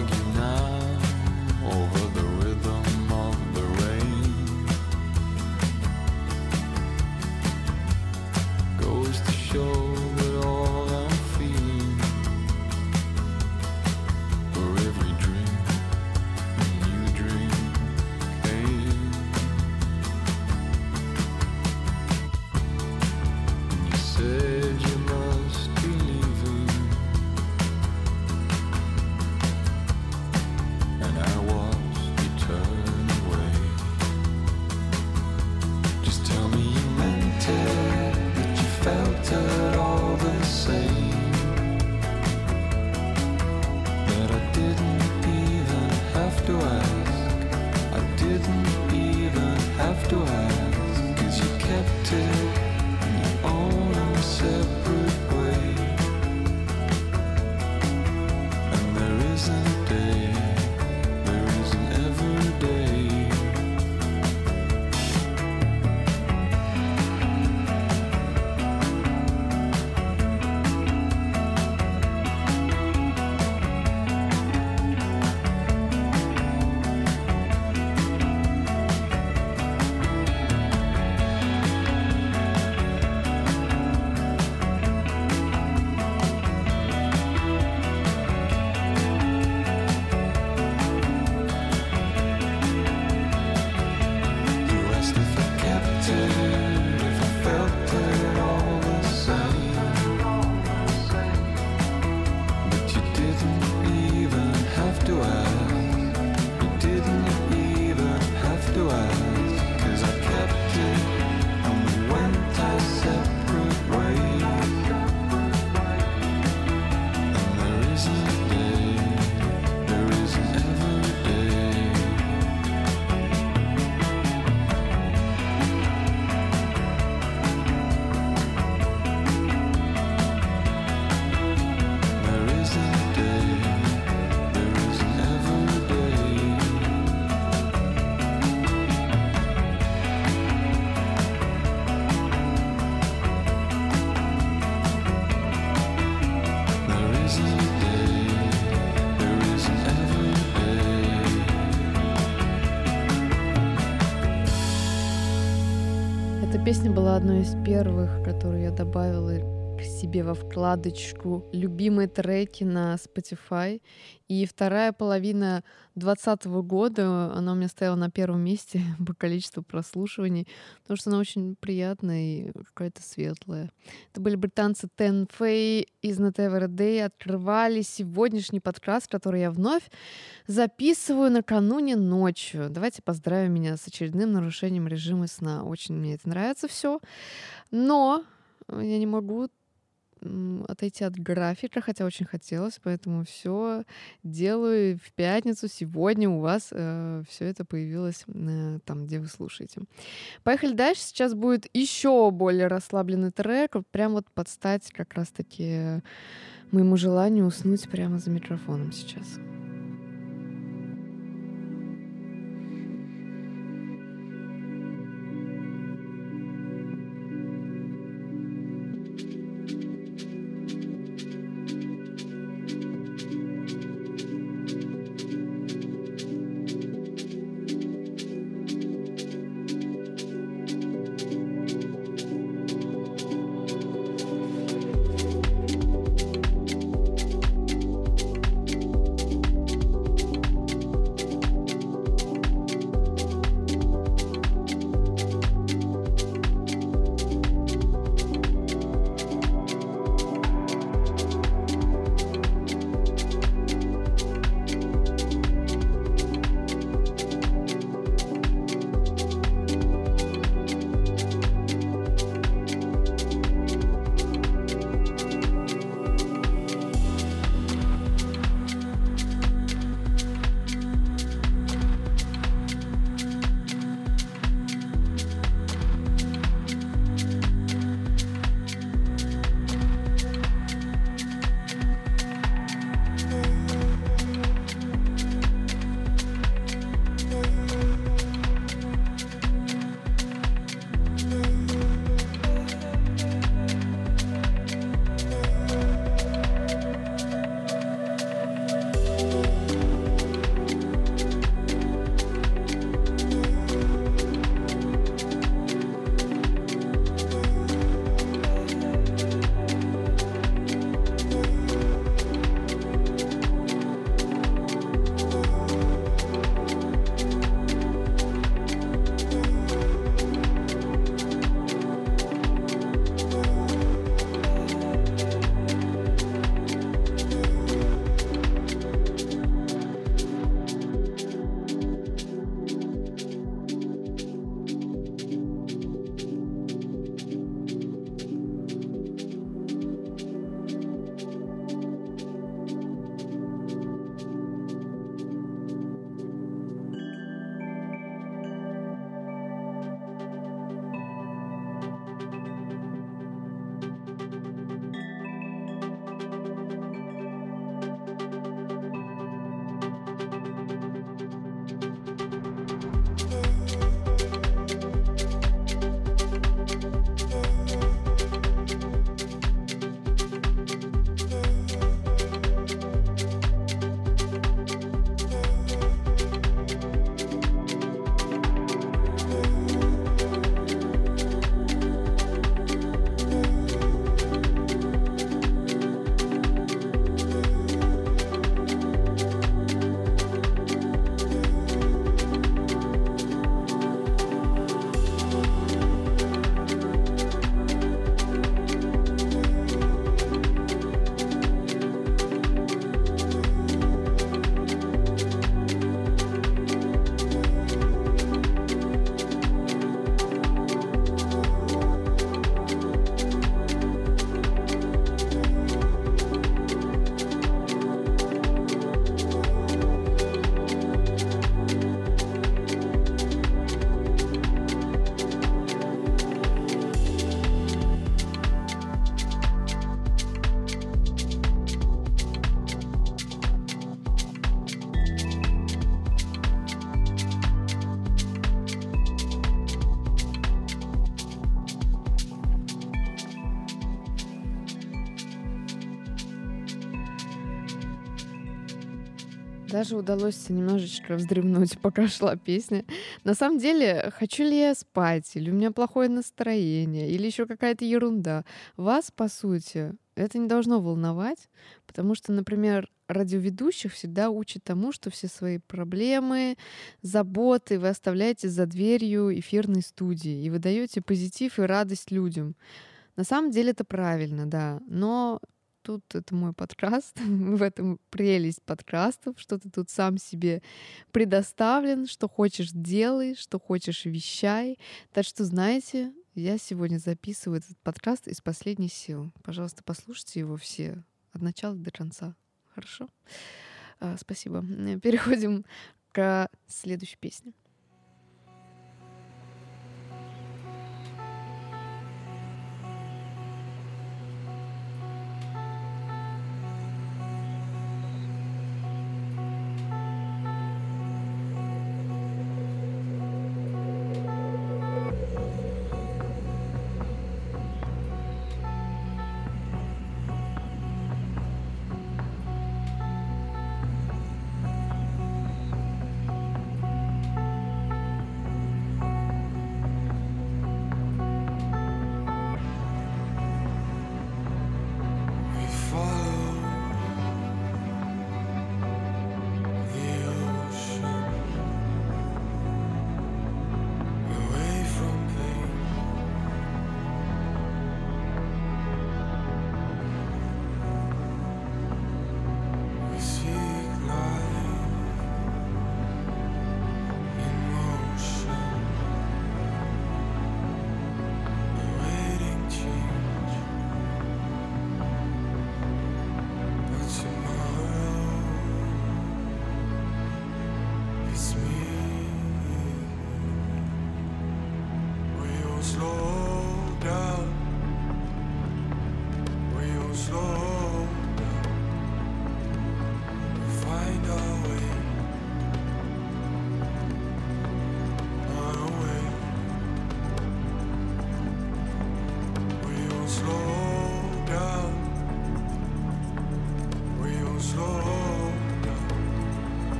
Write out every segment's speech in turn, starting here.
argue now over песня была одной из первых, которую я добавила себе во вкладочку «Любимые треки» на Spotify. И вторая половина 2020 года она у меня стояла на первом месте по количеству прослушиваний, потому что она очень приятная и какая-то светлая. Это были британцы Ten Fay из Not Ever a Day. Открывали сегодняшний подкаст, который я вновь записываю накануне ночью. Давайте поздравим меня с очередным нарушением режима сна. Очень мне это нравится все. Но я не могу отойти от графика, хотя очень хотелось, поэтому все делаю в пятницу. Сегодня у вас все это появилось э, там, где вы слушаете. Поехали дальше. Сейчас будет еще более расслабленный трек, прям вот под стать как раз-таки моему желанию уснуть прямо за микрофоном сейчас. Даже удалось немножечко вздремнуть, пока шла песня. На самом деле, хочу ли я спать, или у меня плохое настроение, или еще какая-то ерунда. Вас, по сути, это не должно волновать, потому что, например, радиоведущих всегда учат тому, что все свои проблемы, заботы вы оставляете за дверью эфирной студии и вы даете позитив и радость людям. На самом деле это правильно, да, но тут это мой подкаст, в этом прелесть подкастов, что ты тут сам себе предоставлен, что хочешь делай, что хочешь вещай. Так что, знаете, я сегодня записываю этот подкаст из последних сил. Пожалуйста, послушайте его все от начала до конца. Хорошо? А, спасибо. Переходим к следующей песне.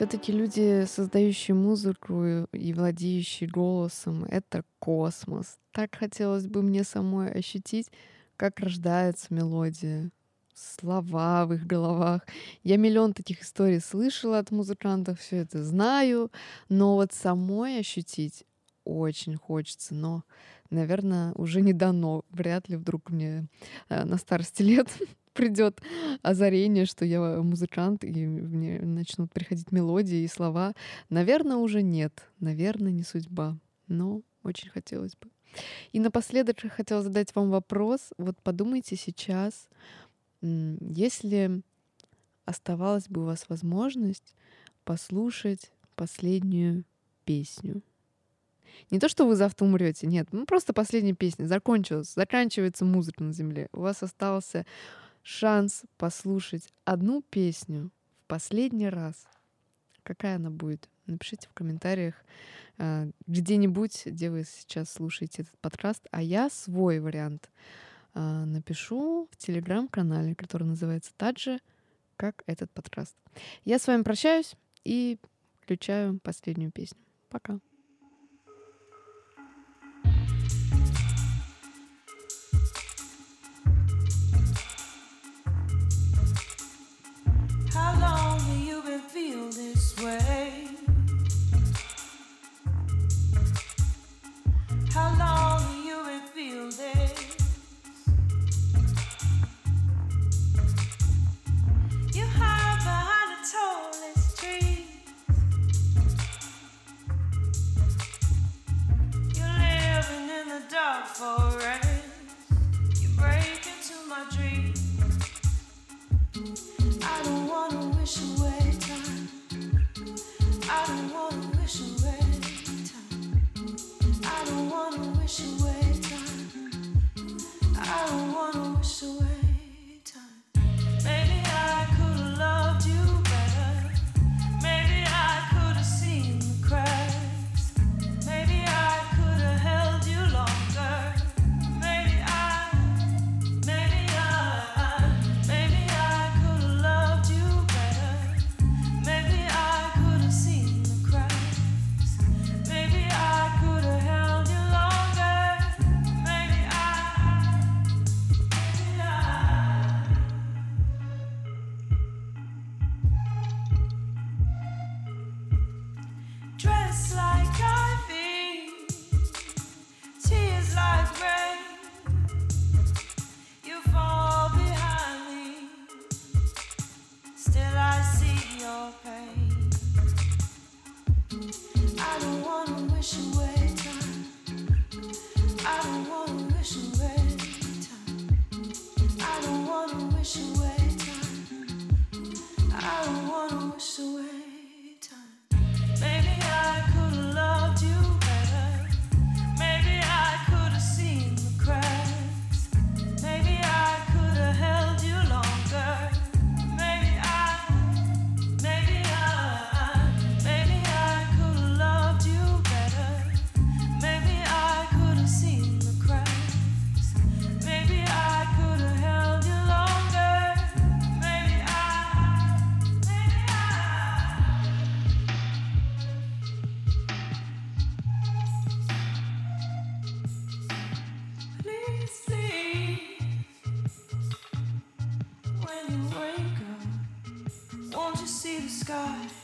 Все-таки люди, создающие музыку и владеющие голосом, это космос. Так хотелось бы мне самой ощутить, как рождается мелодия, слова в их головах. Я миллион таких историй слышала от музыкантов, все это знаю, но вот самой ощутить очень хочется, но, наверное, уже не дано. Вряд ли вдруг мне э, на старости лет придет озарение, что я музыкант, и мне начнут приходить мелодии и слова. Наверное, уже нет. Наверное, не судьба. Но очень хотелось бы. И напоследок хотела задать вам вопрос. Вот подумайте сейчас, если оставалась бы у вас возможность послушать последнюю песню. Не то, что вы завтра умрете, нет, ну просто последняя песня закончилась, заканчивается музыка на земле. У вас остался шанс послушать одну песню в последний раз. Какая она будет? Напишите в комментариях э, где-нибудь, где вы сейчас слушаете этот подкаст, а я свой вариант э, напишу в телеграм-канале, который называется так же, как этот подкаст. Я с вами прощаюсь и включаю последнюю песню. Пока. feel this way? How long have you been feeling this? You hide behind the tallest trees. You're living in the dark for. God.